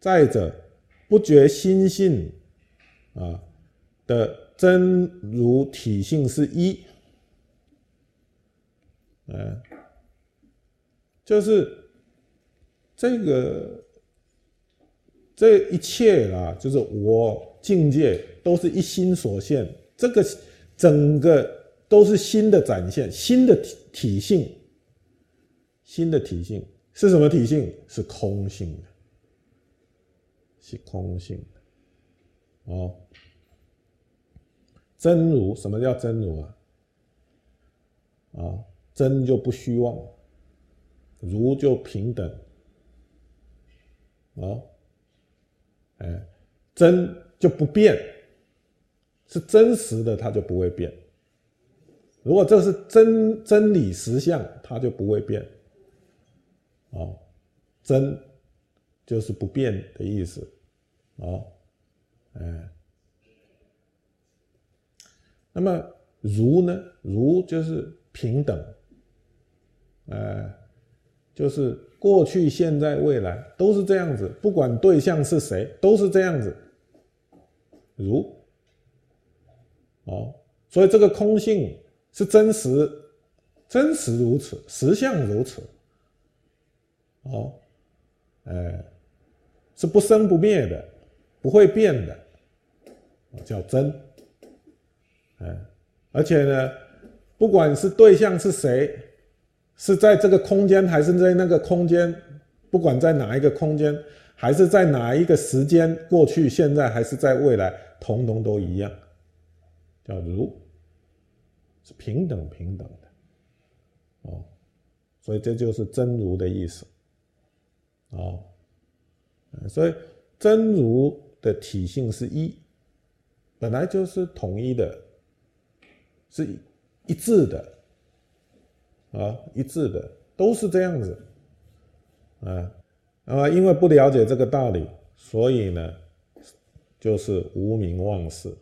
再者，不觉心性啊的真如体性是一，嗯，就是这个这一切啦，就是我境界都是一心所现，这个整个都是心的展现，心的体体性，心的体性是什么体性？是空性的。是空性的哦，真如什么叫真如啊？啊，真就不虚妄，如就平等，哦，哎，真就不变，是真实的，它就不会变。如果这是真真理实相，它就不会变。哦，真就是不变的意思。哦，哎，那么如呢？如就是平等，呃，就是过去、现在、未来都是这样子，不管对象是谁，都是这样子。如，哦，所以这个空性是真实，真实如此，实相如此。哦，哎，是不生不灭的。不会变的，叫真，嗯，而且呢，不管是对象是谁，是在这个空间还是在那个空间，不管在哪一个空间，还是在哪一个时间，过去、现在还是在未来，统统都一样，叫如，是平等平等的，哦，所以这就是真如的意思，哦，所以真如。的体性是一，本来就是统一的，是一致的，啊，一致的，都是这样子，啊，那么因为不了解这个道理，所以呢，就是无名妄事。